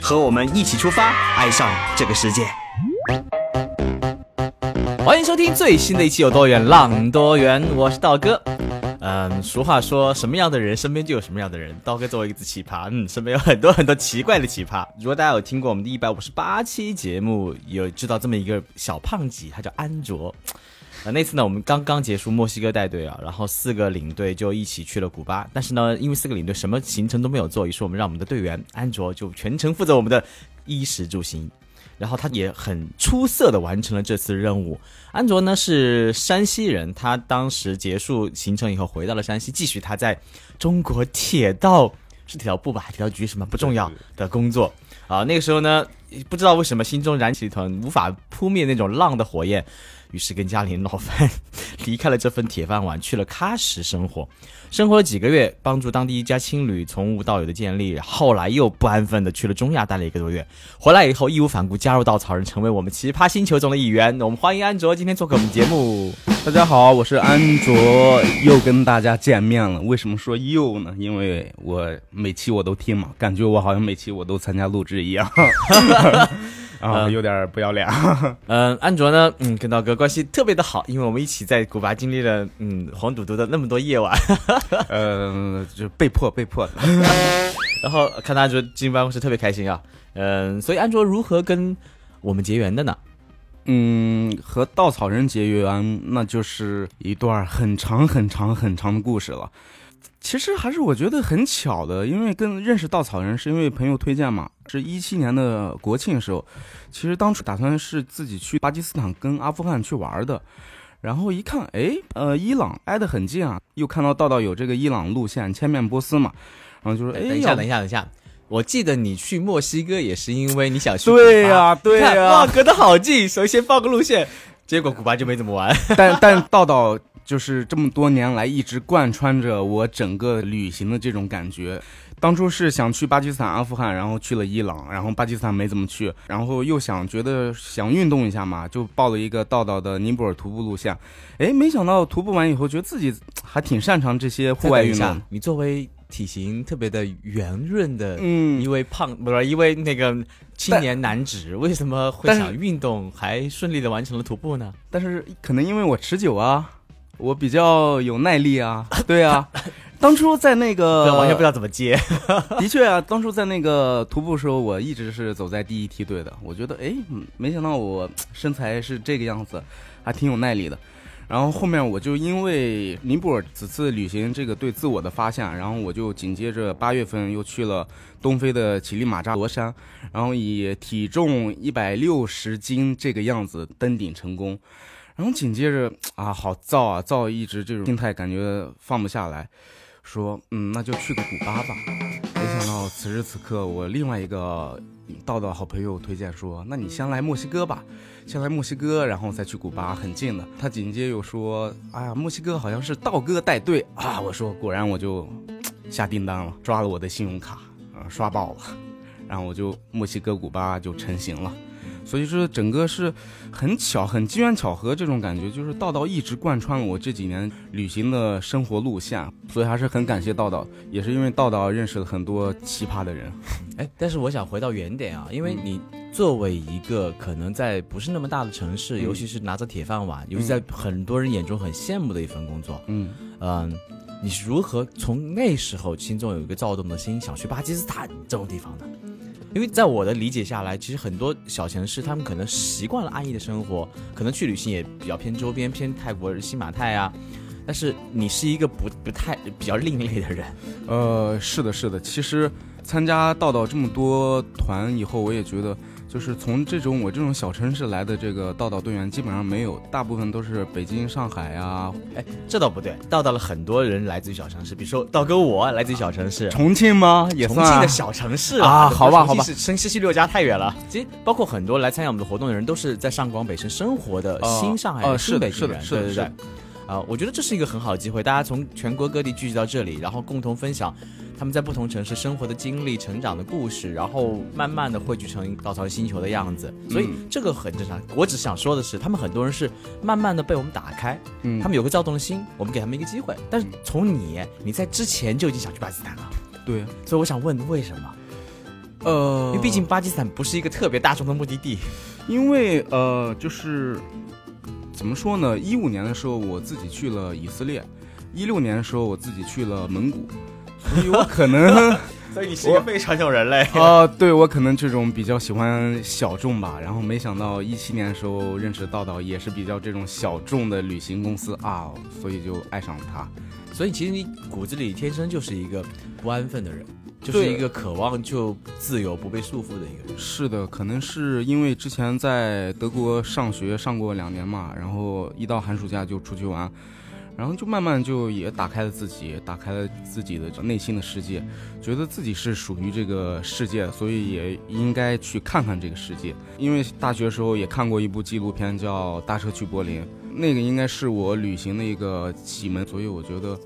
和我们一起出发，爱上这个世界。欢迎收听最新的一期《有多远浪多远》，我是道哥。嗯，俗话说，什么样的人身边就有什么样的人。刀哥作为一个奇葩，嗯，身边有很多很多奇怪的奇葩。如果大家有听过我们的一百五十八期节目，有知道这么一个小胖吉，他叫安卓。啊，那次呢，我们刚刚结束墨西哥带队啊，然后四个领队就一起去了古巴。但是呢，因为四个领队什么行程都没有做，于是我们让我们的队员安卓就全程负责我们的衣食住行。然后他也很出色的完成了这次任务。安卓呢是山西人，他当时结束行程以后回到了山西，继续他在中国铁道是铁道部吧，铁道局什么不重要的工作啊。那个时候呢，不知道为什么心中燃起一团无法扑灭那种浪的火焰。于是跟家里 闹翻，离开了这份铁饭碗，去了喀什生活。生活了几个月，帮助当地一家青旅从无到有的建立。后来又不安分的去了中亚待了一个多月，回来以后义无反顾加入稻草人，成为我们奇葩星球中的一员。我们欢迎安卓今天做客我们节目。大家好，我是安卓，又跟大家见面了。为什么说又呢？因为我每期我都听嘛，感觉我好像每期我都参加录制一样。啊，有点不要脸。嗯，安卓呢，嗯，跟道哥关系特别的好，因为我们一起在古巴经历了嗯黄赌毒的那么多夜晚。嗯，就被迫被迫的。然后看到安卓进办公室特别开心啊。嗯，所以安卓如何跟我们结缘的呢？嗯，和稻草人结缘，那就是一段很长很长很长的故事了。其实还是我觉得很巧的，因为跟认识稻草人是因为朋友推荐嘛。是一七年的国庆的时候，其实当初打算是自己去巴基斯坦跟阿富汗去玩的，然后一看，哎，呃，伊朗挨得很近啊，又看到道道有这个伊朗路线，千面波斯嘛，然后就说，哎，等一下，等一下，等一下，我记得你去墨西哥也是因为你想去，对呀，对呀，哇，隔得好近，首先报个路线，结果古巴就没怎么玩，但但道道。就是这么多年来一直贯穿着我整个旅行的这种感觉。当初是想去巴基斯坦、阿富汗，然后去了伊朗，然后巴基斯坦没怎么去，然后又想觉得想运动一下嘛，就报了一个道道的尼泊尔徒步路线。哎，没想到徒步完以后，觉得自己还挺擅长这些户外运动。你作为体型特别的圆润的，嗯，一位胖不是一位那个青年男子，为什么会想运动，还顺利的完成了徒步呢？但是可能因为我持久啊。我比较有耐力啊，对啊，当初在那个完全不知道怎么接，的确啊，当初在那个徒步时候，我一直是走在第一梯队的。我觉得，哎，没想到我身材是这个样子，还挺有耐力的。然后后面我就因为尼泊尔此次旅行这个对自我的发现，然后我就紧接着八月份又去了东非的乞力马扎罗山，然后以体重一百六十斤这个样子登顶成功。然后紧接着啊，好燥啊，燥一直这种心态感觉放不下来，说嗯，那就去个古巴吧。没想到此时此刻，我另外一个道道好朋友推荐说，那你先来墨西哥吧，先来墨西哥，然后再去古巴，很近的。他紧接又说，哎呀，墨西哥好像是道哥带队啊。我说果然，我就下订单了，抓了我的信用卡，啊，刷爆了，然后我就墨西哥古巴就成型了。所以说，整个是很巧、很机缘巧合这种感觉，就是道道一直贯穿了我这几年旅行的生活路线，所以还是很感谢道道，也是因为道道认识了很多奇葩的人。哎，但是我想回到原点啊，因为你作为一个可能在不是那么大的城市，尤其是拿着铁饭碗，尤其在很多人眼中很羡慕的一份工作，嗯嗯，你是如何从那时候心中有一个躁动的心，想去巴基斯坦这种地方的？因为在我的理解下来，其实很多小城市他们可能习惯了安逸的生活，可能去旅行也比较偏周边，偏泰国、新马泰啊。但是你是一个不不太比较另类的人。呃，是的，是的。其实参加道道这么多团以后，我也觉得就是从这种我这种小城市来的这个道道队员基本上没有，大部分都是北京、上海啊。哎，这倒不对，道道了很多人来自于小城市，比如说道哥我来自于小城市，重庆吗？也算重庆的小城市啊。好吧，好吧，深西溪六家太远了。其实包括很多来参加我们的活动的人，都是在上广北省生活的新上海、新北京人，对对对。啊，我觉得这是一个很好的机会，大家从全国各地聚集到这里，然后共同分享他们在不同城市生活的经历、成长的故事，然后慢慢的汇聚成稻草星球的样子。所以这个很正常。我只想说的是，他们很多人是慢慢的被我们打开，嗯，他们有个躁动的心，我们给他们一个机会。但是从你，你在之前就已经想去巴基斯坦了，对。所以我想问，为什么？呃，因为毕竟巴基斯坦不是一个特别大众的目的地，因为呃，就是。怎么说呢？一五年的时候，我自己去了以色列；一六年的时候，我自己去了蒙古，所以我可能，所以你是一个非常有人类 啊。对我可能这种比较喜欢小众吧。然后没想到一七年的时候认识道道，也是比较这种小众的旅行公司啊，所以就爱上了他。所以其实你骨子里天生就是一个不安分的人。就是一个渴望就自由不被束缚的一个人。是的，可能是因为之前在德国上学上过两年嘛，然后一到寒暑假就出去玩，然后就慢慢就也打开了自己，打开了自己的内心的世界，觉得自己是属于这个世界，所以也应该去看看这个世界。因为大学时候也看过一部纪录片叫《搭车去柏林》，那个应该是我旅行的一个启蒙，所以我觉得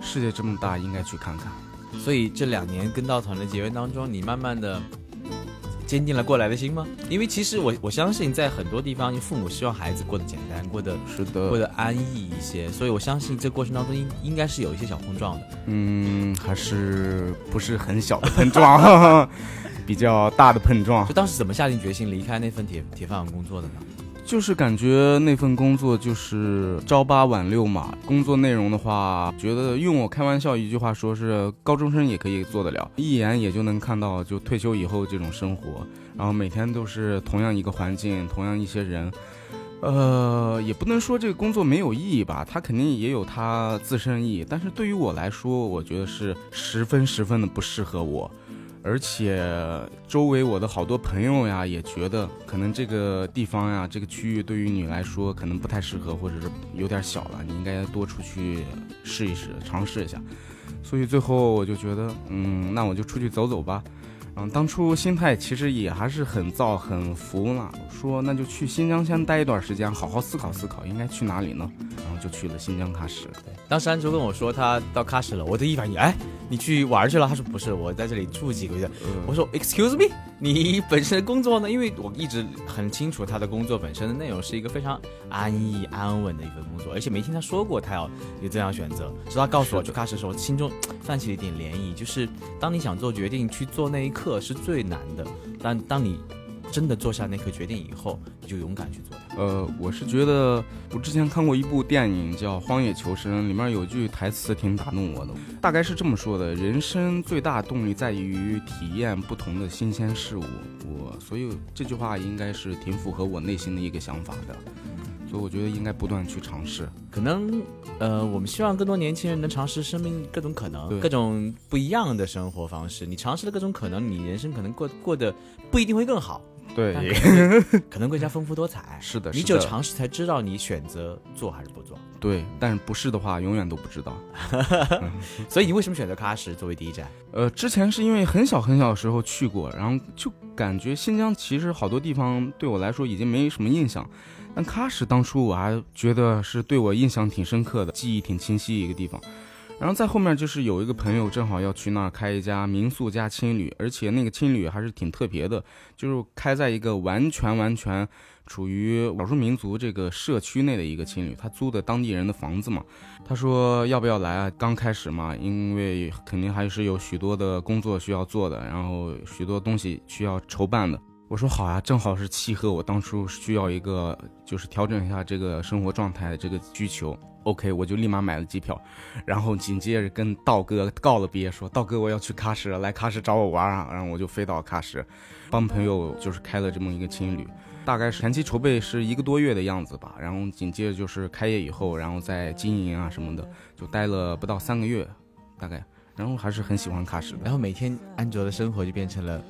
世界这么大，应该去看看。所以这两年跟稻草人的结缘当中，你慢慢的坚定了过来的心吗？因为其实我我相信，在很多地方，你父母希望孩子过得简单，过得是的，过得安逸一些。所以我相信这过程当中应应该是有一些小碰撞的。嗯，还是不是很小的碰撞，比较大的碰撞。就当时怎么下定决心离开那份铁铁饭碗工作的呢？就是感觉那份工作就是朝八晚六嘛，工作内容的话，觉得用我开玩笑一句话说，是高中生也可以做得了，一眼也就能看到就退休以后这种生活，然后每天都是同样一个环境，同样一些人，呃，也不能说这个工作没有意义吧，它肯定也有它自身意义，但是对于我来说，我觉得是十分十分的不适合我。而且周围我的好多朋友呀，也觉得可能这个地方呀，这个区域对于你来说可能不太适合，或者是有点小了，你应该多出去试一试，尝试一下。所以最后我就觉得，嗯，那我就出去走走吧。嗯，当初心态其实也还是很燥、很浮嘛，说那就去新疆先待一段时间，好好思考思考应该去哪里呢？然后就去了新疆喀什。对，当时安卓跟我说他到喀什了，我的一反应，哎，你去玩去了？他说不是，我在这里住几个月。我说 Excuse me，你 本身工作呢？因为我一直很清楚他的工作本身的内容是一个非常安逸安稳的一份工作，而且没听他说过他要有这样选择。直到他告诉我去喀什的时候，心中泛起了一点涟漪，就是当你想做决定去做那一刻。是最难的，但当你真的做下那刻决定以后，你就勇敢去做它。呃，我是觉得我之前看过一部电影叫《荒野求生》，里面有句台词挺打动我的，大概是这么说的：人生最大动力在于体验不同的新鲜事物。我所以这句话应该是挺符合我内心的一个想法的。所以我觉得应该不断去尝试，可能，呃，我们希望更多年轻人能尝试生命各种可能，各种不一样的生活方式。你尝试了各种可能，你人生可能过过得不一定会更好，对，可能更加丰富多彩。是的，你只有尝试才知道你选择做还是不做。对，但是不是的话，永远都不知道。所以你为什么选择喀什作为第一站？呃，之前是因为很小很小的时候去过，然后就感觉新疆其实好多地方对我来说已经没什么印象。但喀什当初我还觉得是对我印象挺深刻的，记忆挺清晰一个地方。然后在后面就是有一个朋友正好要去那儿开一家民宿加青旅，而且那个青旅还是挺特别的，就是开在一个完全完全处于少数民族这个社区内的一个青旅，他租的当地人的房子嘛。他说要不要来啊？刚开始嘛，因为肯定还是有许多的工作需要做的，然后许多东西需要筹办的。我说好啊，正好是契合我当初需要一个，就是调整一下这个生活状态的这个需求。OK，我就立马买了机票，然后紧接着跟道哥告了别，说道哥我要去喀什，来喀什找我玩啊。然后我就飞到喀什，帮朋友就是开了这么一个青旅，大概是前期筹备是一个多月的样子吧。然后紧接着就是开业以后，然后再经营啊什么的，就待了不到三个月，大概，然后还是很喜欢喀什。然后每天安卓的生活就变成了。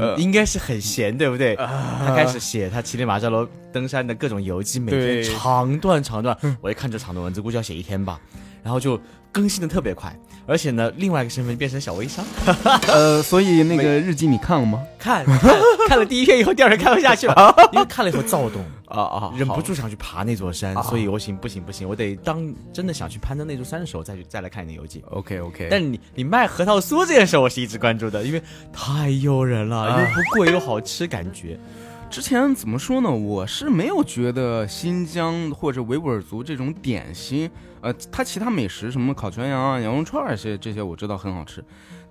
嗯，应该是很闲，对不对？他开始写他乞力马扎罗登山的各种游记，每天长段长段，我一看这长段文字，估计要写一天吧。然后就更新的特别快，而且呢，另外一个身份变成小微商。呃，所以那个日记你看了吗？看，看，看了第一篇以后，第二天看不下去了，因为看了以后躁动啊啊，忍不住想去爬那座山，所以我行不行不行，我得当真的想去攀登那座山的时候再去再来看你的游记。OK OK。但你你卖核桃酥这件事，我是一直关注的，因为太诱人了，又不贵又好吃，感觉。之前怎么说呢？我是没有觉得新疆或者维吾尔族这种点心，呃，它其他美食什么烤全羊啊、羊肉串儿这些这些我知道很好吃，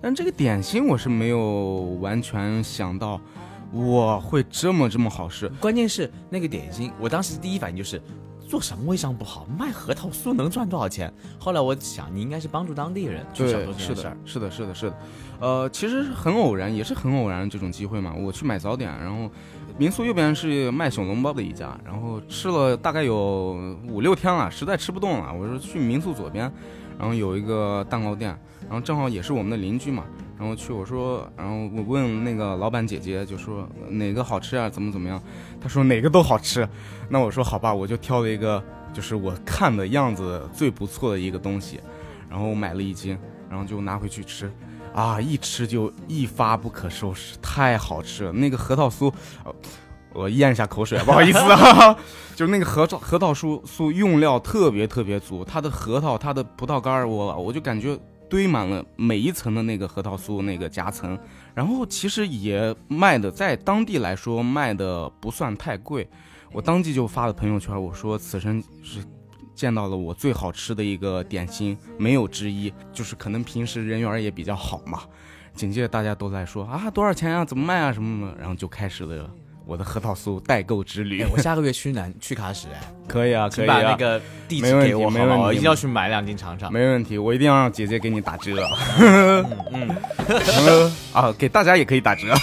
但这个点心我是没有完全想到，我会这么这么好吃。关键是那个点心，我当时第一反应就是做什么微商不好，卖核桃酥能赚多少钱？后来我想，你应该是帮助当地人去想做这件事儿。是的，是的，是的，呃，其实很偶然，也是很偶然这种机会嘛。我去买早点，然后。民宿右边是卖小笼包的一家，然后吃了大概有五六天了，实在吃不动了。我说去民宿左边，然后有一个蛋糕店，然后正好也是我们的邻居嘛，然后去我说，然后我问那个老板姐姐，就说哪个好吃啊？怎么怎么样？她说哪个都好吃。那我说好吧，我就挑了一个就是我看的样子最不错的一个东西，然后买了一斤，然后就拿回去吃。啊！一吃就一发不可收拾，太好吃了。那个核桃酥，我咽一下口水，不好意思啊。就是那个核桃核桃酥酥用料特别特别足，它的核桃、它的葡萄干我我就感觉堆满了每一层的那个核桃酥那个夹层。然后其实也卖的，在当地来说卖的不算太贵。我当即就发了朋友圈，我说此生是。见到了我最好吃的一个点心，没有之一。就是可能平时人缘也比较好嘛。紧接着大家都在说啊，多少钱啊？怎么卖啊？什么什么。然后就开始了我的核桃酥代购之旅。我下个月去南 去喀什，哎，可以啊，可以把那个地址给我，没问题，我一定要去买两斤尝尝。没问题，我一定要让姐姐给你打折。嗯嗯 啊，给大家也可以打折。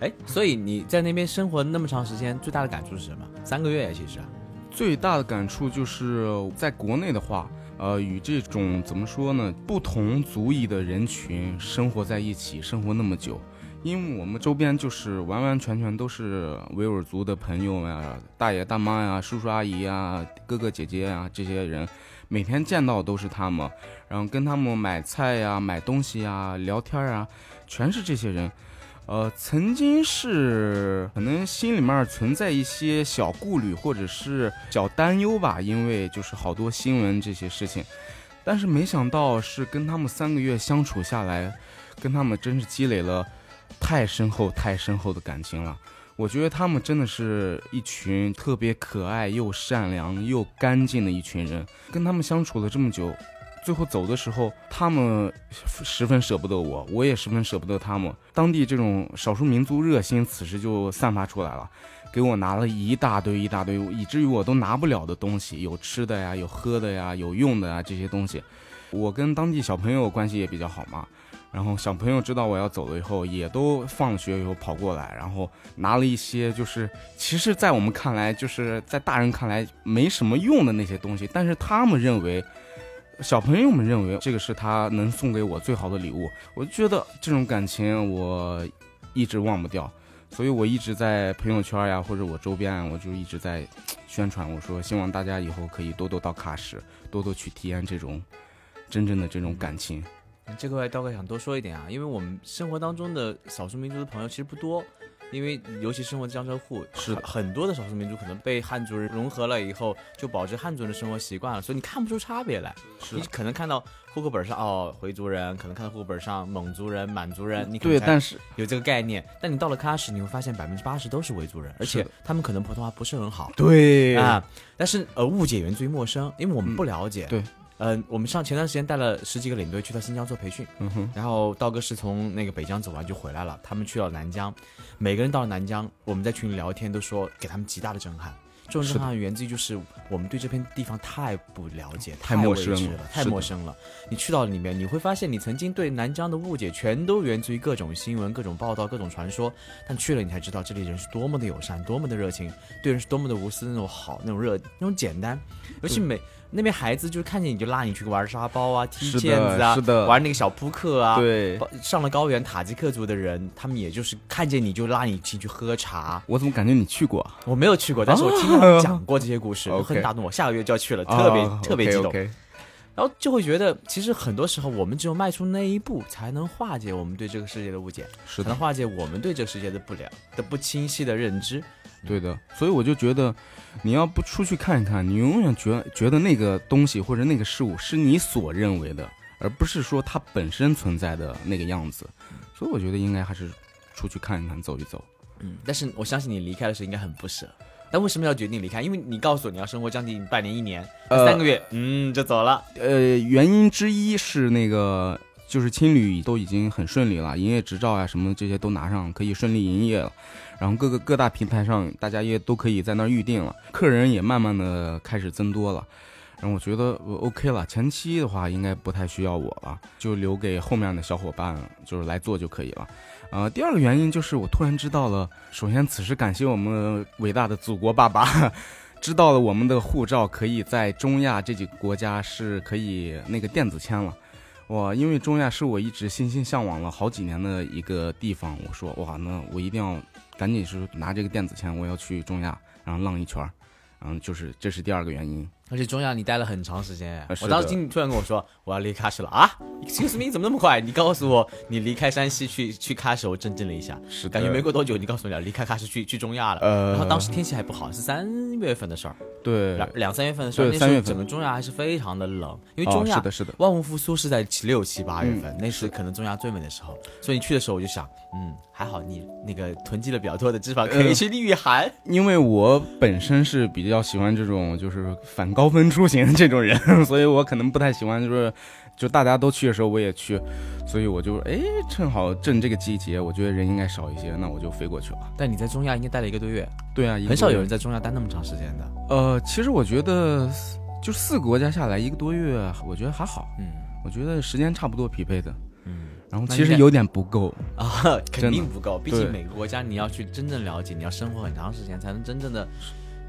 哎，所以你在那边生活那么长时间，最大的感触是什么？三个月呀其实。最大的感触就是在国内的话，呃，与这种怎么说呢，不同族裔的人群生活在一起，生活那么久，因为我们周边就是完完全全都是维吾尔族的朋友呀，大爷大妈呀，叔叔阿姨呀，哥哥姐姐呀，这些人，每天见到都是他们，然后跟他们买菜呀、买东西呀、聊天啊，全是这些人。呃，曾经是可能心里面存在一些小顾虑或者是小担忧吧，因为就是好多新闻这些事情，但是没想到是跟他们三个月相处下来，跟他们真是积累了太深厚、太深厚的感情了。我觉得他们真的是一群特别可爱又善良又干净的一群人，跟他们相处了这么久。最后走的时候，他们十分舍不得我，我也十分舍不得他们。当地这种少数民族热心，此时就散发出来了，给我拿了一大堆一大堆，以至于我都拿不了的东西，有吃的呀，有喝的呀，有用的啊这些东西。我跟当地小朋友关系也比较好嘛，然后小朋友知道我要走了以后，也都放学以后跑过来，然后拿了一些就是其实，在我们看来，就是在大人看来没什么用的那些东西，但是他们认为。小朋友们认为这个是他能送给我最好的礼物，我就觉得这种感情我一直忘不掉，所以我一直在朋友圈呀或者我周边，我就一直在宣传，我说希望大家以后可以多多到喀什，多多去体验这种真正的这种感情。这块刀哥想多说一点啊，因为我们生活当中的少数民族的朋友其实不多。因为尤其生活江浙沪，是很多的少数民族可能被汉族人融合了以后，就保持汉族人的生活习惯了，所以你看不出差别来。是你可能看到户口本上哦回族人，可能看到户口本上蒙族人、满族人，你对，但是有这个概念。但你到了喀什，你会发现百分之八十都是维族人，而且他们可能普通话不是很好。对啊，但是呃误解源自于陌生，因为我们不了解。对。嗯，我们上前段时间带了十几个领队去到新疆做培训，嗯哼，然后道哥是从那个北疆走完就回来了，他们去了南疆，每个人到了南疆，我们在群里聊天都说给他们极大的震撼，这种震撼源自于就是我们对这片地方太不了解，太陌生了，太陌生了。你去到里面，你会发现你曾经对南疆的误解全都源自于各种新闻、各种报道、各种传说，但去了你才知道这里人是多么的友善，多么的热情，对人是多么的无私，那种好，那种热，那种简单，尤其每。那边孩子就是看见你就拉你去玩沙包啊、踢毽子啊、是的玩那个小扑克啊。对，上了高原塔吉克族的人，他们也就是看见你就拉你进去喝茶。我怎么感觉你去过啊？我没有去过，但是我听他们讲过这些故事 很打动我。下个月就要去了，特别、啊特别激动。然后就会觉得，其实很多时候我们只有迈出那一步，才能化解我们对这个世界的误解，是的才能，化解我们对这个世界的不了的不清晰的认知。对的。所以我就觉得，你要不出去看一看，你永远觉觉得那个东西或者那个事物是你所认为的，而不是说它本身存在的那个样子。所以我觉得应该还是出去看一看，走一走。嗯，但是我相信你离开的时候应该很不舍。但为什么要决定离开？因为你告诉我你要生活将近半年、一年、呃三个月，嗯，就走了。呃，原因之一是那个就是青旅都已经很顺利了，营业执照啊什么这些都拿上，可以顺利营业了。然后各个各大平台上，大家也都可以在那儿预定了，客人也慢慢的开始增多了。然后我觉得我 OK 了，前期的话应该不太需要我了，就留给后面的小伙伴就是来做就可以了。呃，第二个原因就是我突然知道了，首先此时感谢我们伟大的祖国爸爸，知道了我们的护照可以在中亚这几个国家是可以那个电子签了。哇，因为中亚是我一直心心向往了好几年的一个地方，我说哇，那我一定要赶紧是拿这个电子签，我要去中亚，然后浪一圈儿，然后就是这是第二个原因。而且中亚你待了很长时间，我当时听你突然跟我说我要离喀什了啊，excuse me，怎么那么快？你告诉我你离开山西去去喀什，我震惊了一下，是感觉没过多久，你告诉我你要离开喀什去去中亚了。呃然后当时天气还不好，是三月份的事儿，对，两两三月份的事儿，对三月份那时候整个中亚还是非常的冷，因为哦中亚、是的是的万物复苏是在七六七八月份，嗯那是可能中亚最美的时候，所以你去的时候我就想，嗯，还好你那个囤积了比较多的脂肪，可以去御寒。因为我本身是比较喜欢这种就是反高分出行这种人，所以我可能不太喜欢就是就大家都去的时候我也去，所以我就哎正好正这个季节，我觉得人应该少一些，那我就飞过去了。但你在中亚应该待了一个多月，对啊，很少有人在中亚待那么长时间的。呃，其实我觉得就四个国家下来一个多月，我觉得还好，嗯我觉得时间差不多匹配的。嗯然后其实有点不够，啊，肯定不够，毕竟每个国家你要去真正了解，你要生活很长时间才能真正的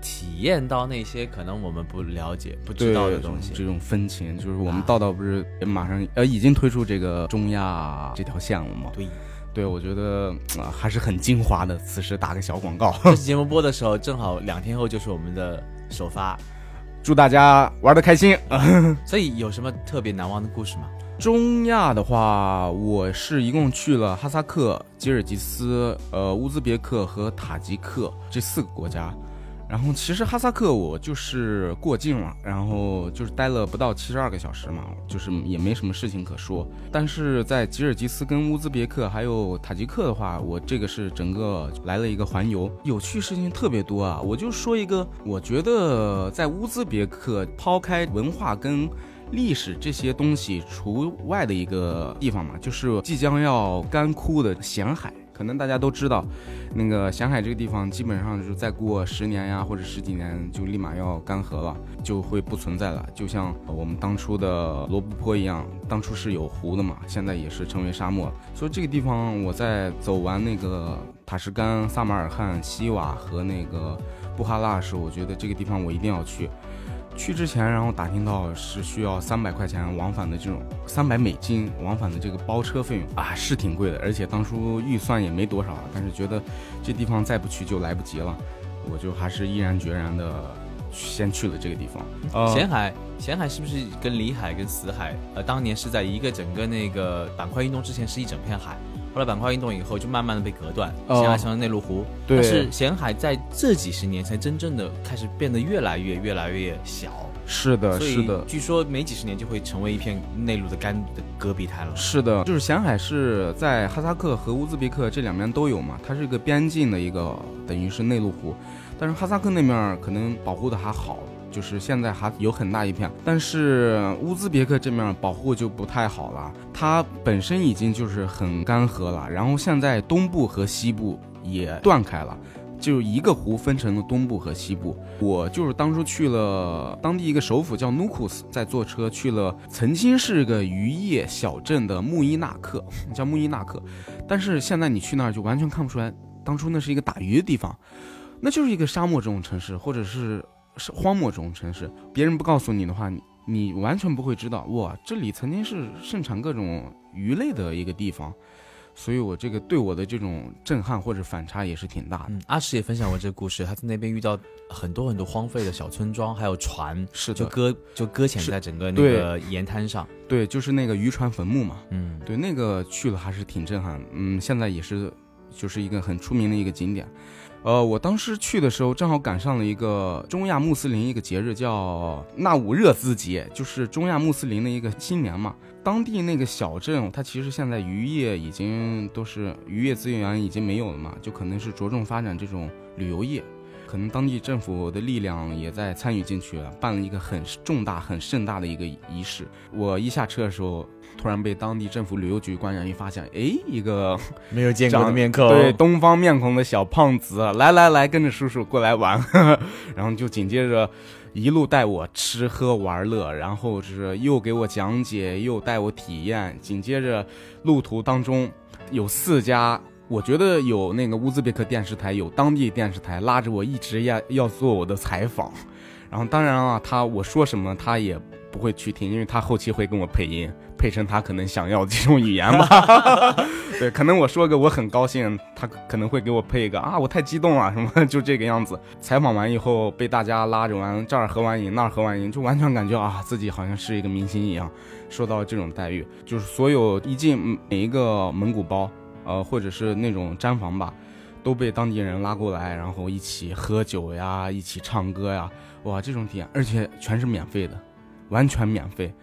体验到那些可能我们不了解、不知道的东西。这种风情，就是我们啊道道不是马上呃已经推出这个中亚这条线了吗？对，对，我觉得啊、还是很精华的。此时打个小广告，这期节目播的时候，正好两天后就是我们的首发，祝大家玩的开心。所以有什么特别难忘的故事吗？中亚的话，我是一共去了哈萨克、吉尔吉斯、呃乌兹别克和塔吉克这四个国家。然后其实哈萨克我就是过境了，然后就是待了不到七十二个小时嘛，就是也没什么事情可说。但是在吉尔吉斯跟乌兹别克还有塔吉克的话，我这个是整个来了一个环游，有趣事情特别多啊。我就说一个，我觉得在乌兹别克抛开文化跟历史这些东西除外的一个地方嘛，就是即将要干枯的咸海。可能大家都知道，那个咸海这个地方基本上就是再过十年呀，或者十几年就立马要干涸了，就会不存在了。就像我们当初的罗布泊一样，当初是有湖的嘛，现在也是成为沙漠。所以这个地方，我在走完那个塔什干、萨马尔罕、西瓦和那个布哈拉时，我觉得这个地方我一定要去。去之前，然后打听到是需要三百块钱往返的这种三百美金往返的这个包车费用啊，是挺贵的，而且当初预算也没多少，但是觉得这地方再不去就来不及了，我就还是毅然决然的先去了这个地方。呃咸海，咸海是不是跟里海跟死海，呃，当年是在一个整个那个板块运动之前是一整片海，后来板块运动以后就慢慢的被隔断，哦。咸海成了内陆湖。对。但是咸海在这几十年才真正的开始变得越来越越来越小，是的，是的，据说没几十年就会成为一片内陆的干的戈壁滩了。是的，就是咸海是在哈萨克和乌兹别克这两边都有嘛，它是一个边境的一个等于是内陆湖，但是哈萨克那面可能保护的还好，就是现在还有很大一片，但是乌兹别克这面保护就不太好了，它本身已经就是很干涸了，然后现在东部和西部也断开了。就一个湖分成了东部和西部。我就是当初去了当地一个首府叫努库斯，再坐车去了曾经是个渔业小镇的穆伊纳克，叫穆伊纳克，但是现在你去那儿就完全看不出来，当初那是一个打鱼的地方，那就是一个沙漠这种城市，或者是是荒漠中城市，别人不告诉你的话，你你完全不会知道，哇，这里曾经是盛产各种鱼类的一个地方。所以，我这个对我的这种震撼或者反差也是挺大的。嗯，阿石也分享过这个故事，他在那边遇到很多很多荒废的小村庄，还有船，是的就搁就搁浅在整个那个沿滩上。对，就是那个渔船坟墓嘛。嗯，对，那个去了还是挺震撼。嗯，现在也是，就是一个很出名的一个景点。呃，我当时去的时候，正好赶上了一个中亚穆斯林一个节日，叫纳吾热孜节，就是中亚穆斯林的一个新年嘛。当地那个小镇，它其实现在渔业已经都是渔业资源已经没有了嘛，就可能是着重发展这种旅游业。可能当地政府的力量也在参与进去了，办了一个很重大、很盛大的一个仪式。我一下车的时候，突然被当地政府旅游局官员一发现，哎，一个没有见过的面孔，对，东方面孔的小胖子，来来来，跟着叔叔过来玩。然后就紧接着一路带我吃喝玩乐，然后是又给我讲解，又带我体验。紧接着路途当中有四家。我觉得有那个乌兹别克电视台，有当地电视台拉着我一直要要做我的采访，然后当然啊，他我说什么他也不会去听，因为他后期会跟我配音，配成他可能想要的这种语言吧。对，可能我说个我很高兴，他可能会给我配一个啊，我太激动了什么，就这个样子。采访完以后被大家拉着完这儿合完影那儿合完影，就完全感觉啊自己好像是一个明星一样，受到这种待遇，就是所有一进每一个蒙古包。呃，或者是那种毡房吧，都被当地人拉过来，然后一起喝酒呀，一起唱歌呀，哇，这种体验，而且全是免费的，完全免费。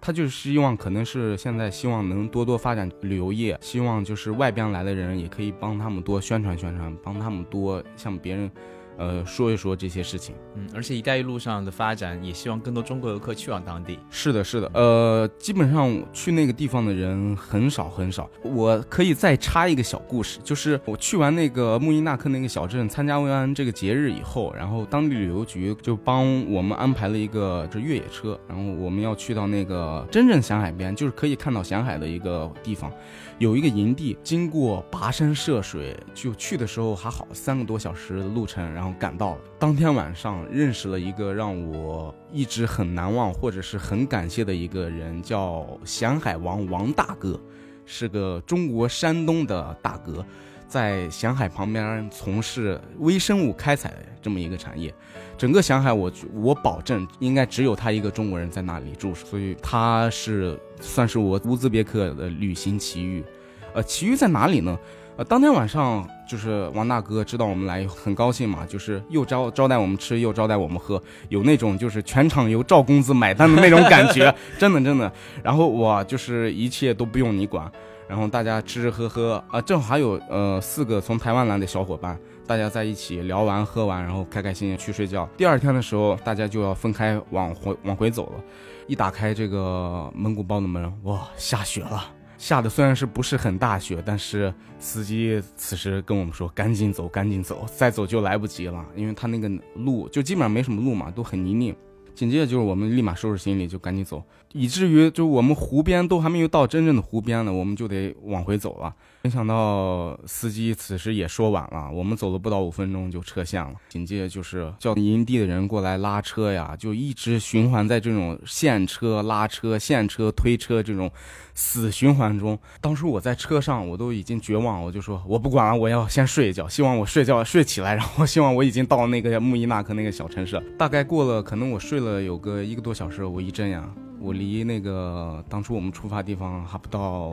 他就是希望，可能是现在希望能多多发展旅游业，希望就是外边来的人也可以帮他们多宣传宣传，帮他们多向别人。呃，说一说这些事情，嗯，而且“一带一路”上的发展，也希望更多中国游客去往当地。是的，是的，呃，基本上去那个地方的人很少很少。我可以再插一个小故事，就是我去完那个穆伊纳克那个小镇，参加完这个节日以后，然后当地旅游局就帮我们安排了一个这越野车，然后我们要去到那个真正响海边，就是可以看到响海的一个地方。有一个营地，经过跋山涉水，就去的时候还好，三个多小时的路程，然后赶到了。当天晚上认识了一个让我一直很难忘或者是很感谢的一个人，叫咸海王王大哥，是个中国山东的大哥，在咸海旁边从事微生物开采这么一个产业。整个咸海，我我保证应该只有他一个中国人在那里住，所以他是算是我乌兹别克的旅行奇遇。呃，奇遇在哪里呢？呃，当天晚上就是王大哥知道我们来，很高兴嘛，就是又招招待我们吃，又招待我们喝，有那种就是全场由赵公子买单的那种感觉，真的真的。然后我就是一切都不用你管，然后大家吃吃喝喝啊，正好还有呃四个从台湾来的小伙伴。大家在一起聊完喝完，然后开开心心去睡觉。第二天的时候，大家就要分开往回往回走了。一打开这个蒙古包的门，哇，下雪了！下的虽然是不是很大雪，但是司机此时跟我们说：“赶紧走，赶紧走，再走就来不及了。”因为他那个路就基本上没什么路嘛，都很泥泞。紧接着就是我们立马收拾行李就赶紧走，以至于就我们湖边都还没有到真正的湖边呢，我们就得往回走了。没想到司机此时也说晚了，我们走了不到五分钟就撤线了。紧接着就是叫营地的人过来拉车呀，就一直循环在这种现车拉车、现车推车这种死循环中。当时我在车上，我都已经绝望，我就说我不管了，我要先睡一觉，希望我睡觉睡起来，然后希望我已经到那个穆伊纳克那个小城市。大概过了，可能我睡了有个一个多小时，我一睁眼，我离那个当初我们出发地方还不到。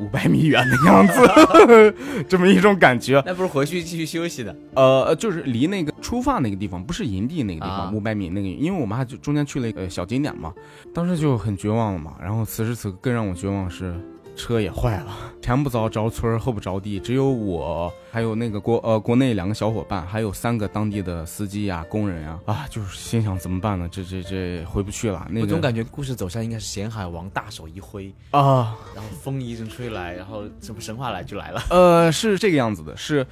五百米远的样子，这么一种感觉。那不是回去继续休息的？呃，就是离那个出发那个地方，不是营地那个地方，五百米那个，因为我们还中间去了一个小景点嘛，当时就很绝望了嘛。然后此时此刻更让我绝望是。车也坏了，前不着着村后不着地，只有我，还有那个国呃国内两个小伙伴，还有三个当地的司机呀、工人呀，啊，就是心想怎么办呢？这这这回不去了。那我总感觉故事走向应该是咸海王大手一挥啊，然后风一阵吹来，然后什么神话来就来了。呃，是这个样子的，是。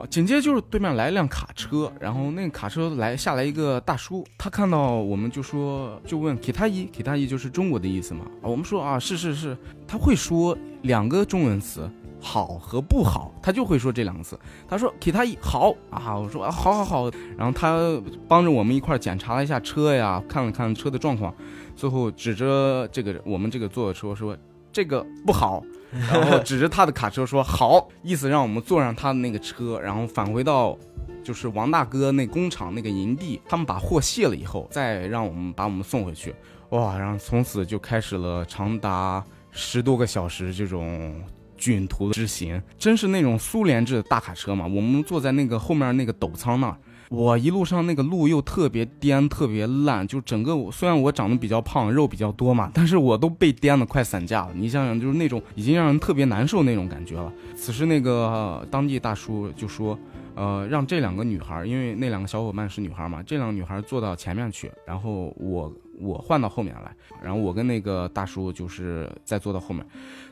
啊，紧接着就是对面来一辆卡车，然后那个卡车来下来一个大叔，他看到我们就说，就问给他一给他一就是中国的意思嘛啊，我们说啊是是是，他会说两个中文词，好和不好，他就会说这两个词。他说给他一好啊，我说啊好好好，然后他帮着我们一块检查了一下车呀，看了看车的状况，最后指着这个我们这个坐的车说这个不好，然后指着他的卡车说好，意思让我们坐上他的那个车，然后返回到就是王大哥那工厂那个营地，他们把货卸了以后，再让我们把我们送回去。哇，然后从此就开始了长达十多个小时这种。卷途之行，真是那种苏联制的大卡车嘛？我们坐在那个后面那个斗舱那儿，我一路上那个路又特别颠，特别烂，就整个我虽然我长得比较胖，肉比较多嘛，但是我都被颠得快散架了。你想想，就是那种已经让人特别难受那种感觉了。此时那个当地大叔就说，呃，让这两个女孩，因为那两个小伙伴是女孩嘛，这两个女孩坐到前面去，然后我我换到后面来，然后我跟那个大叔就是再坐到后面。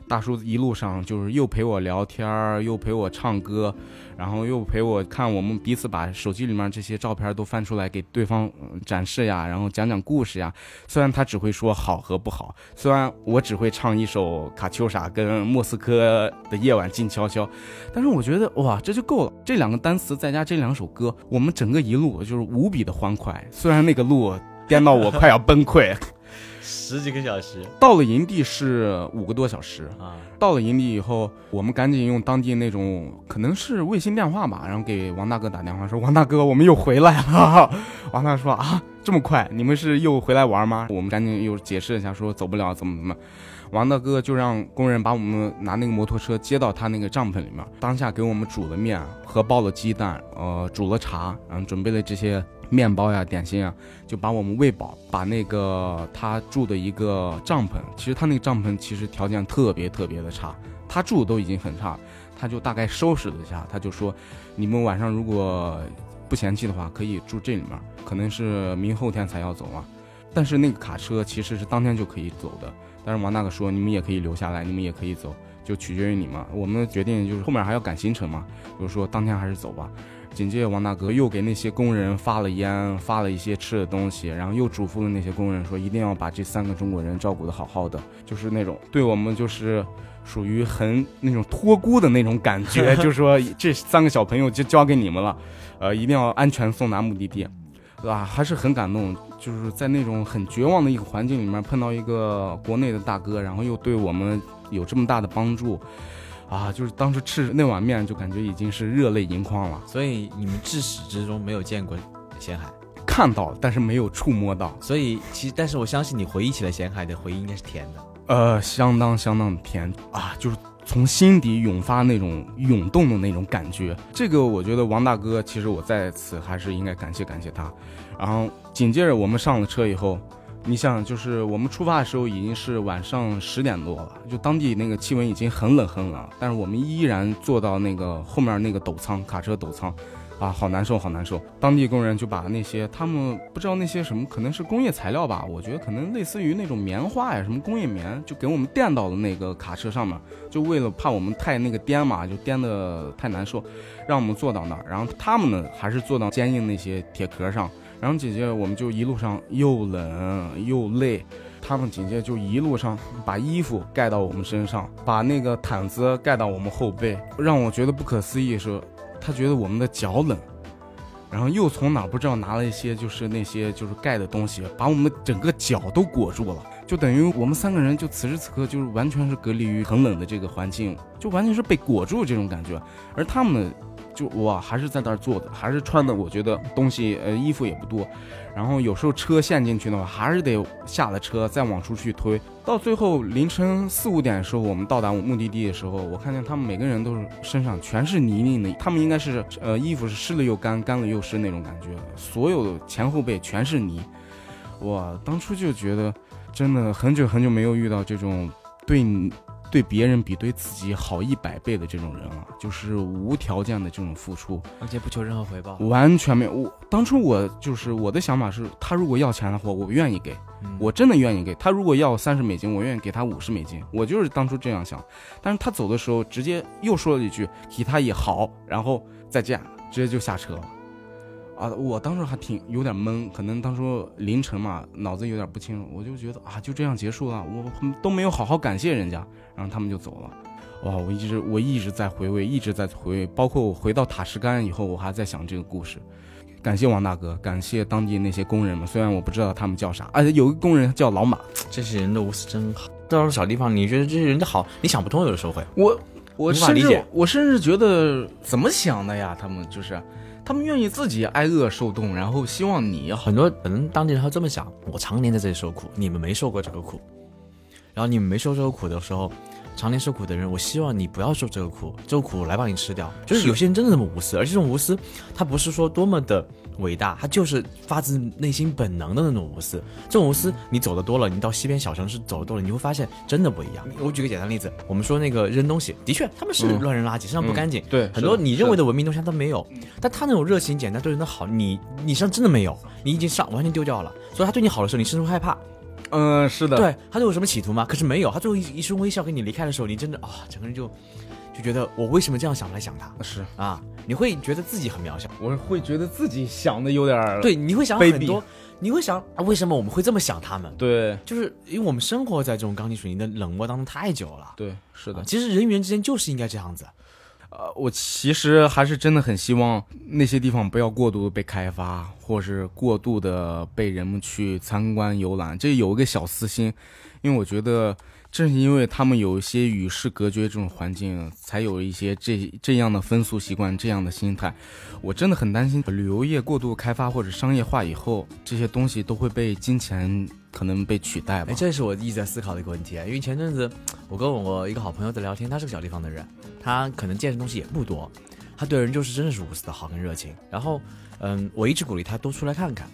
大叔一路上就是又陪我聊天儿，又陪我唱歌，然后又陪我看我们彼此把手机里面这些照片都翻出来给对方展示呀，然后讲讲故事呀。虽然他只会说好和不好，虽然我只会唱一首卡秋莎跟莫斯科的夜晚静悄悄，但是我觉得哇，这就够了。这两个单词再加这两首歌，我们整个一路就是无比的欢快。虽然那个路颠到我快要崩溃。十几个小时到了营地是五个多小时啊！到了营地以后，我们赶紧用当地那种可能是卫星电话吧，然后给王大哥打电话说：“王大哥，我们又回来了。”王大哥说：“啊，这么快？你们是又回来玩吗？”我们赶紧又解释一下说：“走不了，怎么怎么。”王大哥就让工人把我们拿那个摩托车接到他那个帐篷里面，当下给我们煮了面和爆了鸡蛋，呃，煮了茶，然后准备了这些。面包呀，点心啊，就把我们喂饱。把那个他住的一个帐篷，其实他那个帐篷其实条件特别特别的差，他住都已经很差，他就大概收拾了一下，他就说，你们晚上如果不嫌弃的话，可以住这里面，可能是明后天才要走啊。但是那个卡车其实是当天就可以走的，但是王大哥说，你们也可以留下来，你们也可以走，就取决于你们。我们决定就是后面还要赶行程嘛，就是说当天还是走吧。紧接着，王大哥又给那些工人发了烟，发了一些吃的东西，然后又嘱咐了那些工人说，一定要把这三个中国人照顾得好好的，就是那种对我们就是属于很那种托孤的那种感觉，就是说这三个小朋友就交给你们了，呃，一定要安全送达目的地，对吧？还是很感动，就是在那种很绝望的一个环境里面碰到一个国内的大哥，然后又对我们有这么大的帮助。啊，就是当时吃那碗面，就感觉已经是热泪盈眶了。所以你们至始至终没有见过咸海，看到但是没有触摸到。所以其实，但是我相信你回忆起来咸海的回忆应该是甜的。呃，相当相当的甜啊，就是从心底涌发那种涌动的那种感觉。这个我觉得王大哥，其实我在此还是应该感谢感谢他。然后紧接着我们上了车以后。你想，就是我们出发的时候已经是晚上十点多了，就当地那个气温已经很冷很冷，但是我们依然坐到那个后面那个斗舱，卡车斗舱，啊，好难受，好难受。当地工人就把那些他们不知道那些什么，可能是工业材料吧，我觉得可能类似于那种棉花呀，什么工业棉，就给我们垫到了那个卡车上面，就为了怕我们太那个颠嘛，就颠的太难受，让我们坐到那儿。然后他们呢，还是坐到坚硬那些铁壳上。然后紧接着我们就一路上又冷又累，他们紧接着就一路上把衣服盖到我们身上，把那个毯子盖到我们后背。让我觉得不可思议是，他觉得我们的脚冷，然后又从哪不知道拿了一些就是那些就是盖的东西，把我们的整个脚都裹住了，就等于我们三个人就此时此刻就是完全是隔离于很冷的这个环境，就完全是被裹住这种感觉，而他们。就哇，还是在那儿坐的，还是穿的，我觉得东西呃衣服也不多，然后有时候车陷进去的话，还是得下了车再往出去推。到最后凌晨四五点的时候，我们到达目的地的时候，我看见他们每个人都是身上全是泥泞的，他们应该是呃衣服是湿了又干，干了又湿那种感觉，所有前后背全是泥。哇，当初就觉得真的很久很久没有遇到这种对你。对别人比对自己好一百倍的这种人啊，就是无条件的这种付出，而且不求任何回报，完全没有。我当初我就是我的想法是，他如果要钱的话，我愿意给，我真的愿意给他。如果要三十美金，我愿意给他五十美金。我就是当初这样想。但是他走的时候，直接又说了一句“给他也好”，然后再见，直接就下车了。啊，我当时还挺有点懵，可能当初凌晨嘛，脑子有点不清楚，我就觉得啊，就这样结束了，我都没有好好感谢人家，然后他们就走了。哇，我一直我一直在回味，一直在回味，包括我回到塔什干以后，我还在想这个故事。感谢王大哥，感谢当地那些工人们，虽然我不知道他们叫啥，而且有个工人叫老马。这些人的无私真好。到了小地方，你觉得这些人的好，你想不通，有的时候会。我我甚至我甚至觉得怎么想的呀？他们就是，他们愿意自己挨饿受冻，然后希望你很多可能当地人会这么想：我常年在这里受苦，你们没受过这个苦，然后你们没受这个苦的时候，常年受苦的人，我希望你不要受这个苦，这个苦来帮你吃掉。就是是有些人真的这么无私，而这种无私，他不是说多么的伟大，他就是发自内心本能的那种无私。这种无私，你走的多了，你到西边小城市走的多了，你会发现真的不一样。我举个简单例子，我们说那个扔东西，的确他们是嗯乱扔垃圾，身上不干净。对很多你认为的的文明东西他都没有，但他那种热情、简单、对人的好，你你身上真的没有，你已经上完全丢掉了。所以他对你好的时候，你甚至会害怕。嗯是的，对他对我有什么企图吗？可是没有，他最后一一声微笑跟你离开的时候，你真的啊、整个人就就觉得我为什么这样想来想他是，啊？你会觉得自己很渺小，我会觉得自己想的有点儿对，你会想很多，你会想啊，为什么我们会这么想他们？对就是因为我们生活在这种钢筋水泥的冷漠当中太久了。对是的啊，其实人与人之间就是应该这样子。呃，我其实还是真的很希望那些地方不要过度的被开发，或是过度的被人们去参观游览。这有一个小私心，因为我觉得正是因为他们有一些与世隔绝这种环境，才有一些这这样的风俗习惯、这样的心态。我真的很担心旅游业过度开发或者商业化以后，这些东西都会被金钱可能被取代吧哎，。这是我一直在思考的一个问题，因为前阵子我跟我一个好朋友在聊天，他是个小地方的人，他可能见识东西也不多，他对人就是真的是无私的好跟热情。然后，嗯，我一直鼓励他多出来看看，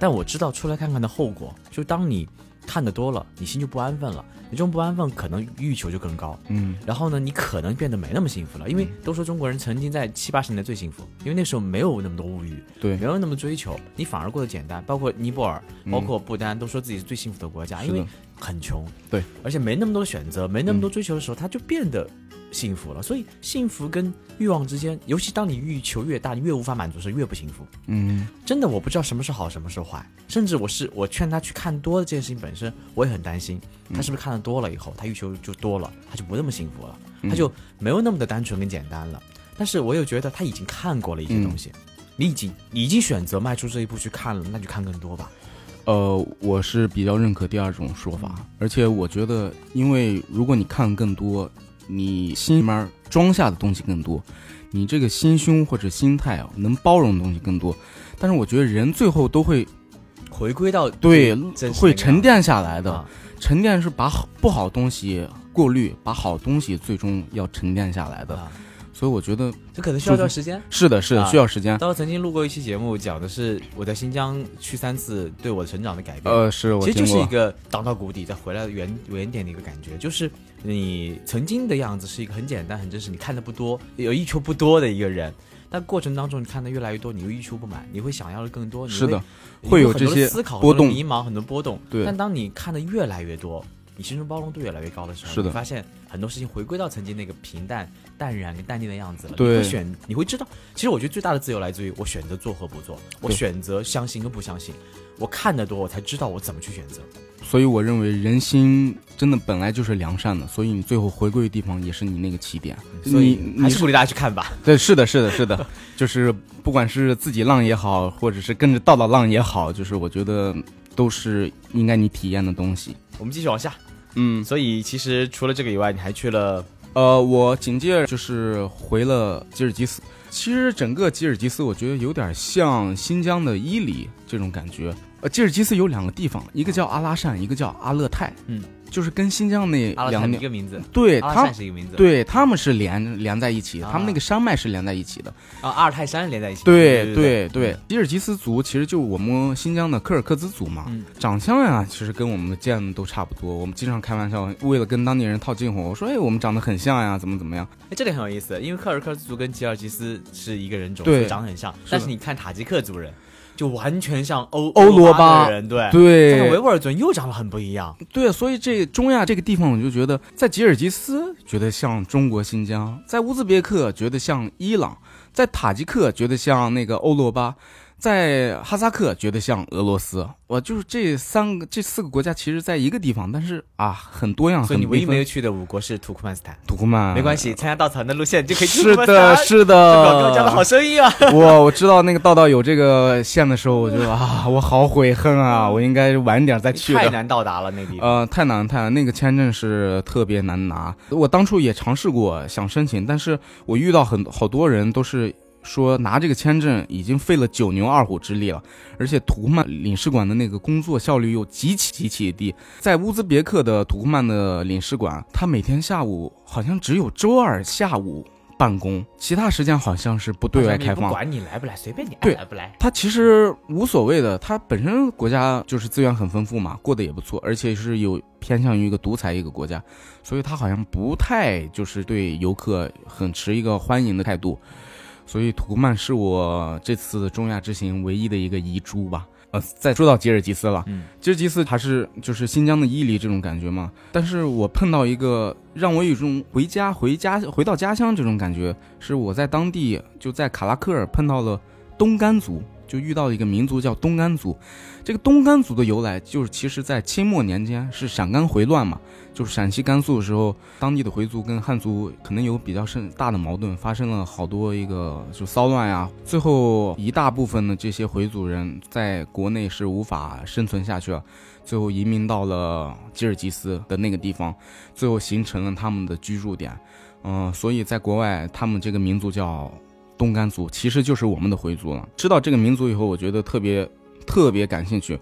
但我知道出来看看的后果，就当你看得多了，你心就不安分了，你这种不安分可能欲求就更高，嗯，然后呢，你可能变得没那么幸福了，因为都说中国人曾经在七八十年代最幸福，因为那时候没有那么多物欲，对。没有那么追求，你反而过得简单。包括尼泊尔，包括不丹，都说自己是最幸福的国家，因为很穷，对，而且没那么多选择，没那么多追求的时候，他就变得幸福了。所以，幸福跟欲望之间，尤其当你欲求越大，你越无法满足的时候，越不幸福。嗯，真的，我不知道什么是好，什么是坏，甚至我是我劝他去看多的这件事情本身，我也很担心，他是不是看的多了以后，他欲求就多了，他就不那么幸福了，他就没有那么的单纯跟简单了。但是我又觉得他已经看过了一些东西，你已经你已经选择迈出这一步去看了，那就看更多吧。呃，我是比较认可第二种说法，而且我觉得，因为如果你看更多，你心里面装下的东西更多，你这个心胸或者心态啊，能包容的东西更多。但是我觉得人最后都会回归到对会沉淀下来的，啊，沉淀是把好不好东西过滤，把好东西最终要沉淀下来的。啊所以我觉得这可能需要一段时间。是的，是的，啊需要时间。当时曾经录过一期节目，讲的是我在新疆去三次对我成长的改变。呃，是我其实就。是一个荡到谷底再回来的原原点的一个感觉，就是你曾经的样子是一个很简单、很真实，你看的不多，有欲求不多的一个人。但过程当中，你看的越来越多，你又欲求不满，你会想要的更多，你是的，会有这些思考、波动迷茫、很多波动。对但当你看的越来越多，你心中包容度越来越高的时候，是的你发现很多事情回归到曾经那个平淡、淡然跟淡定的样子了。对你会选，你会知道，其实我觉得最大的自由来自于我选择做和不做，我选择相信跟不相信。我看得多，我才知道我怎么去选择。所以我认为人心真的本来就是良善的，所以你最后回归的地方也是你那个起点。所以还是鼓励大家去看吧。对，是的，是的，是的，就是不管是自己浪也好，或者是跟着道道浪也好，就是我觉得都是应该你体验的东西。我们继续往下。嗯，所以其实除了这个以外，你还去了呃，我紧接着就是回了吉尔吉斯。其实整个吉尔吉斯，我觉得有点像新疆的伊犁这种感觉。呃，吉尔吉斯有两个地方，一个叫阿拉善，一个叫阿勒泰。嗯，就是跟新疆那两个一个名字，对他善是一个名字，对他们是连连在一起他们那个山脉是连在一起的。啊，阿尔泰山连在一起。对对对对，吉尔吉斯族其实就我们新疆的柯尔克孜族嘛，嗯长相呀，其实跟我们见的都差不多。我们经常开玩笑，为了跟当地人套近乎，我说哎，我们长得很像呀，怎么怎么样？哎，这点很有意思，因为柯尔克孜族跟吉尔吉斯是一个人种，对长得很像。但是你看塔吉克族人，就完全像欧欧罗巴人，对。但是维吾尔族人又长得很不一样。对，所以这中亚这个地方，我就觉得在吉尔吉斯觉得像中国新疆，在乌兹别克觉得像伊朗，在塔吉克觉得像那个欧罗巴，在哈萨克觉得像俄罗斯，我就是这三个、这四个国家其实在一个地方，但是啊，很多样。所以你唯一没有去的五国是土库曼斯坦。土库曼，没关系，参加稻草人的路线就可以去是的，是这广告的，讲的好生意啊！我我知道那个道道有这个线的时候，我就啊，我好悔恨啊，我应该晚点再去。太难到达了那地方。呃，太难太难，那个签证是特别难拿。我当初也尝试过想申请，但是我遇到很好多人都是说拿这个签证已经费了九牛二虎之力了，而且土库曼领事馆的那个工作效率又极其极其低。在乌兹别克的土库曼的领事馆，他每天下午好像只有周二下午办公，其他时间好像是不对外开放。不管你来不来，随便你爱对来不来。他其实无所谓的，他本身国家就是资源很丰富嘛，过得也不错，而且是有偏向于一个独裁一个国家，所以他好像不太就是对游客很持一个欢迎的态度。所以土库曼是我这次中亚之行唯一的一个遗珠吧。呃，再说到吉尔吉斯了，嗯，吉尔吉斯还是就是新疆的伊犁这种感觉嘛。但是我碰到一个让我有种回家、回家、回到家乡这种感觉，是我在当地就在卡拉克尔碰到了东干族，就遇到一个民族叫东干族。这个东干族的由来就是，其实在清末年间是陕甘回乱嘛，就是陕西甘肃的时候，当地的回族跟汉族可能有比较深大的矛盾，发生了好多一个就骚乱呀。最后一大部分的这些回族人在国内是无法生存下去了，最后移民到了吉尔吉斯的那个地方，最后形成了他们的居住点。嗯、所以在国外，他们这个民族叫东干族，其实就是我们的回族了。知道这个民族以后，我觉得特别特别感兴趣。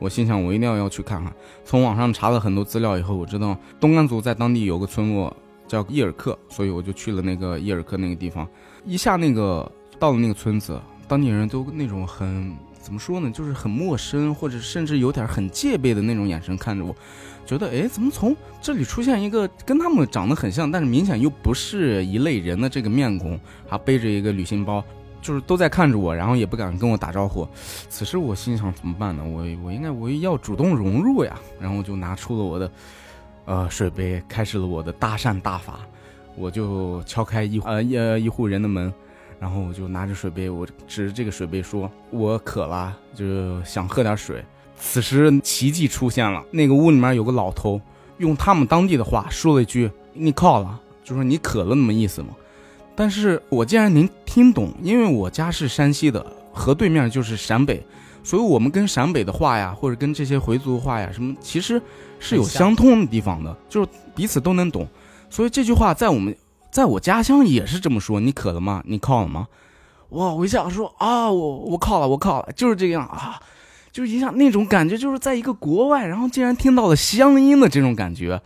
我心想，我一定要要去看看。从网上查了很多资料以后，我知道东干族在当地有个村落叫伊尔克，所以我就去了那个伊尔克那个地方。一下那个到了那个村子，当地人都那种很怎么说呢，就是很陌生，或者甚至有点很戒备的那种眼神看着我，觉得哎，怎么从这里出现一个跟他们长得很像，但是明显又不是一类人的这个面孔，还背着一个旅行包，就是都在看着我，然后也不敢跟我打招呼。此时我心想怎么办呢？我我应该我要主动融入呀，然后我就拿出了我的呃水杯，开始了我的搭讪大法。我就敲开一呃一呃一户人的门，然后我就拿着水杯，我指着这个水杯说：“我渴了，就想喝点水。”此时奇迹出现了，那个屋里面有个老头，用他们当地的话说了一句：“你靠了”，就说你渴了那么意思嘛。但是我竟然能听懂，因为我家是山西的，河对面就是陕北，所以我们跟陕北的话呀，或者跟这些回族话呀什么，其实是有相通的地方的，就是彼此都能懂。所以这句话在我们在我家乡也是这么说：“你渴了吗？你靠了吗？”哇！我一下说啊，我我靠了，我靠了，就是这样啊，就是一下那种感觉，就是在一个国外，然后竟然听到了乡音的这种感觉，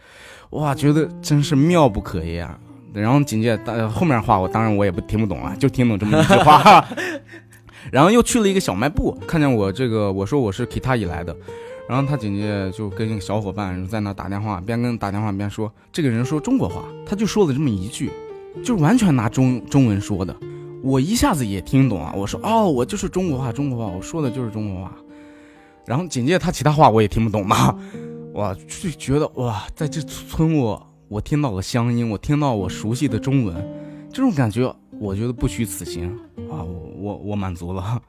哇，觉得真是妙不可言啊。然后紧接着后面话我当然我也不听不懂了，就听懂这么一句话。然后又去了一个小卖部，看见我这个我说我是 Kita 来的，然后他紧接着就跟一个小伙伴在那打电话，边跟打电话边说，这个人说中国话，他就说了这么一句，就完全拿中中文说的。我一下子也听懂啊！我说哦，我就是中国话，中国话，我说的就是中国话。然后紧接着他其他话我也听不懂嘛，哇，就觉得哇，在这村我我听到了乡音，我听到我熟悉的中文，这种感觉我觉得不虚此行啊！我我我满足了。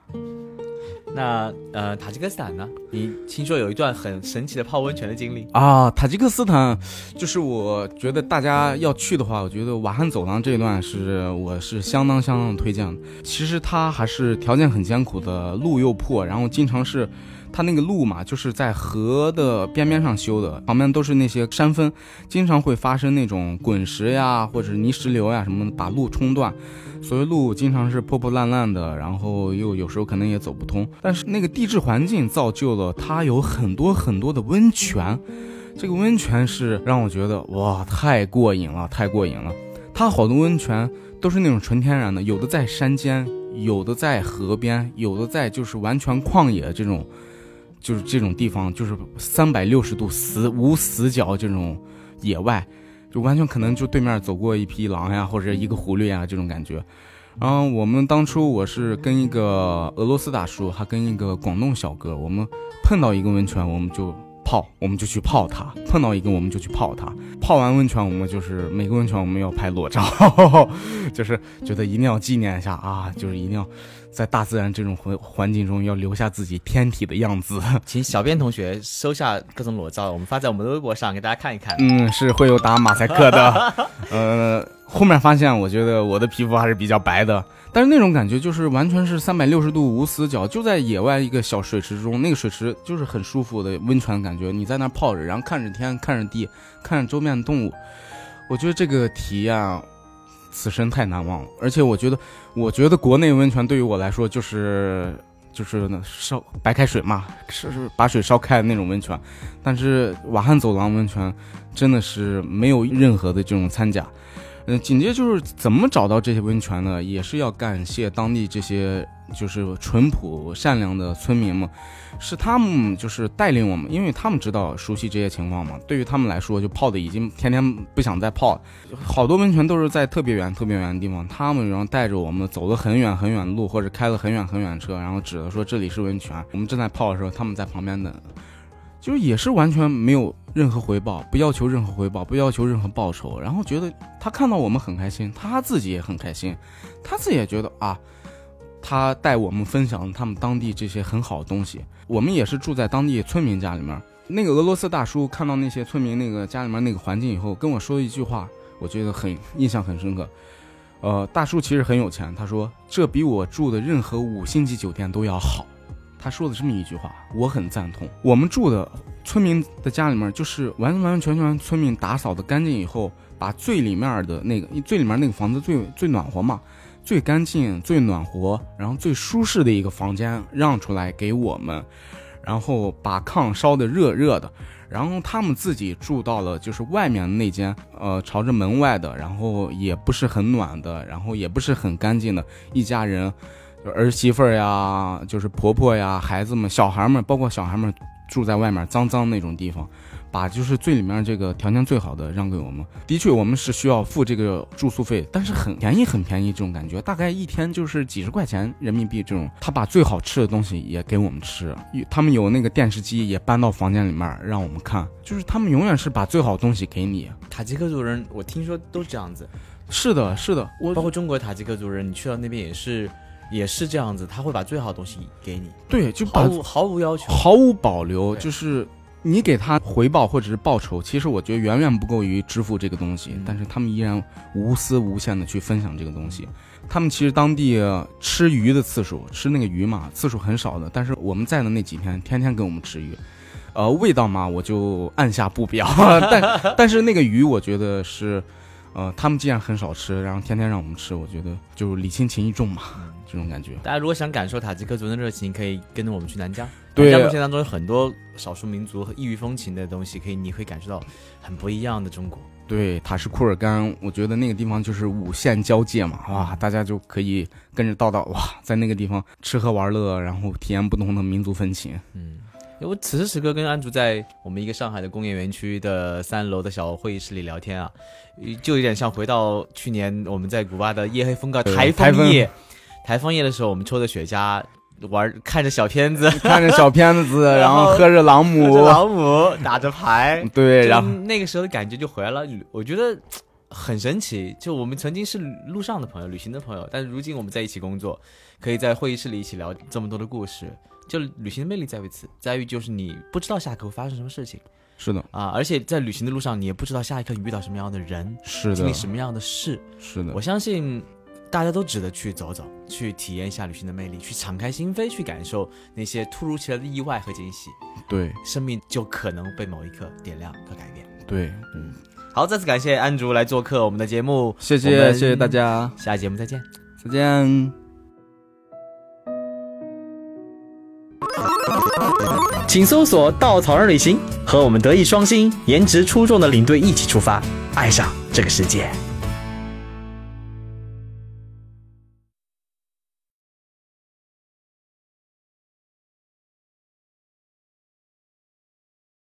那呃，塔吉克斯坦呢？你听说有一段很神奇的泡温泉的经历？啊，塔吉克斯坦，就是我觉得大家要去的话，我觉得瓦罕走廊这一段是我是相当相当推荐的。其实它还是条件很艰苦的，路又破，然后经常是。它那个路嘛，就是在河的边边上修的，旁边都是那些山峰，经常会发生那种滚石呀，或者泥石流呀什么的，把路冲断，所以路经常是破破烂烂的，然后又有时候可能也走不通。但是那个地质环境造就了它有很多很多的温泉，这个温泉是让我觉得哇，太过瘾了，太过瘾了。它好多温泉都是那种纯天然的，有的在山间，有的在河边，有的在就是完全旷野这种。就是这种地方，就是三百六十度死无死角这种野外，就完全可能就对面走过一匹狼呀，或者一个狐狸呀这种感觉。然后我们当初我是跟一个俄罗斯大叔，还跟一个广东小哥，我们碰到一个温泉，我们就泡，我们就去泡它；碰到一个我们就去泡它。泡完温泉，我们就是每个温泉我们要拍裸照，就是觉得一定要纪念一下啊，就是一定要。在大自然这种环环境中，要留下自己天体的样子。请小编同学收下各种裸照，我们发在我们的微博上给大家看一看。嗯，是会有打马赛克的。呃，后面发现，我觉得我的皮肤还是比较白的，但是那种感觉就是完全是三百六十度无死角，就在野外一个小水池中，那个水池就是很舒服的温泉感觉。你在那泡着，然后看着天，看着地，看着周边的动物，我觉得这个体验。此生太难忘了，而且我觉得，我觉得国内温泉对于我来说就是就是烧白开水嘛，是是把水烧开的那种温泉，但是瓦汉走廊温泉真的是没有任何的这种掺假。嗯，紧接着就是怎么找到这些温泉呢？也是要感谢当地这些就是淳朴善良的村民们。是他们就是带领我们，因为他们知道熟悉这些情况嘛。对于他们来说，就泡的已经天天不想再泡。好多温泉都是在特别远、特别远的地方，他们然后带着我们走了很远很远的路，或者开了很远很远车，然后指着说这里是温泉。我们正在泡的时候，他们在旁边等，就是也是完全没有任何回报，不要求任何回报，不要求任何报酬。然后觉得他看到我们很开心，他自己也很开心，他自己也觉得啊。他带我们分享他们当地这些很好的东西。我们也是住在当地村民家里面。那个俄罗斯大叔看到那些村民那个家里面那个环境以后，跟我说一句话，我觉得很印象很深刻。呃，大叔其实很有钱，他说这比我住的任何五星级酒店都要好。他说的这么一句话，我很赞同。我们住的村民的家里面，就是完完全全村民打扫的干净以后，把最里面的那个最里面那个房子最最暖和嘛。最干净、最暖和，然后最舒适的一个房间让出来给我们，然后把炕烧的热热的，然后他们自己住到了就是外面那间，呃，朝着门外的，然后也不是很暖的，然后也不是很干净的一家人，儿媳妇儿呀，就是婆婆呀，孩子们、小孩们，包括小孩们住在外面脏脏那种地方。把就是最里面这个条件最好的让给我们，的确我们是需要付这个住宿费，但是很便宜很便宜这种感觉，大概一天就是几十块钱人民币这种。他把最好吃的东西也给我们吃，他们有那个电视机也搬到房间里面让我们看，就是他们永远是把最好的东西给你。塔吉克族人我听说都是这样子，是的，是的，我包括中国塔吉克族人，你去到那边也是也是这样子，他会把最好的东西给你，对，就毫无毫无要求，毫无保留，就是。你给他回报或者是报酬，其实我觉得远远不够于支付这个东西，但是他们依然无私无限的去分享这个东西。他们其实当地吃鱼的次数，吃那个鱼嘛次数很少的，但是我们在的那几天，天天给我们吃鱼。呃，味道嘛，我就按下不表，但但是那个鱼，我觉得是，呃，他们既然很少吃，然后天天让我们吃，我觉得就礼轻情意重嘛。这种感觉，大家如果想感受塔吉克族的热情，可以跟着我们去南疆。南疆路线当中有很多少数民族和异域风情的东西，可以你会感受到很不一样的中国。对，塔什库尔干，我觉得那个地方就是五线交界嘛，哇，大家就可以跟着道道哇，在那个地方吃喝玩乐，然后体验不同的民族风情。嗯，我此时此刻跟安竹在我们一个上海的工业园区的三楼的小会议室里聊天啊，就有点像回到去年我们在古巴的夜黑风高台风夜。台风夜的时候，我们抽着雪茄，玩 看着小片子，看着小片子，然后喝着朗姆，朗姆打着牌，对，然后那个时候的感觉就回来了。我觉得很神奇，就我们曾经是路上的朋友，旅行的朋友，但是如今我们在一起工作，可以在会议室里一起聊这么多的故事。就旅行的魅力在于此，在于就是你不知道下一刻会发生什么事情。是的啊，而且在旅行的路上，你也不知道下一刻你遇到什么样的人，是的，经历什么样的事。是的，我相信。大家都值得去走走，去体验一下旅行的魅力，去敞开心扉，去感受那些突如其来的意外和惊喜。对，生命就可能被某一刻点亮和改变。对，嗯，好，再次感谢安竹来做客我们的节目，谢谢，谢谢大家，下期节目再见，再见。请搜索“稻草人旅行”，和我们德艺双馨、颜值出众的领队一起出发，爱上这个世界。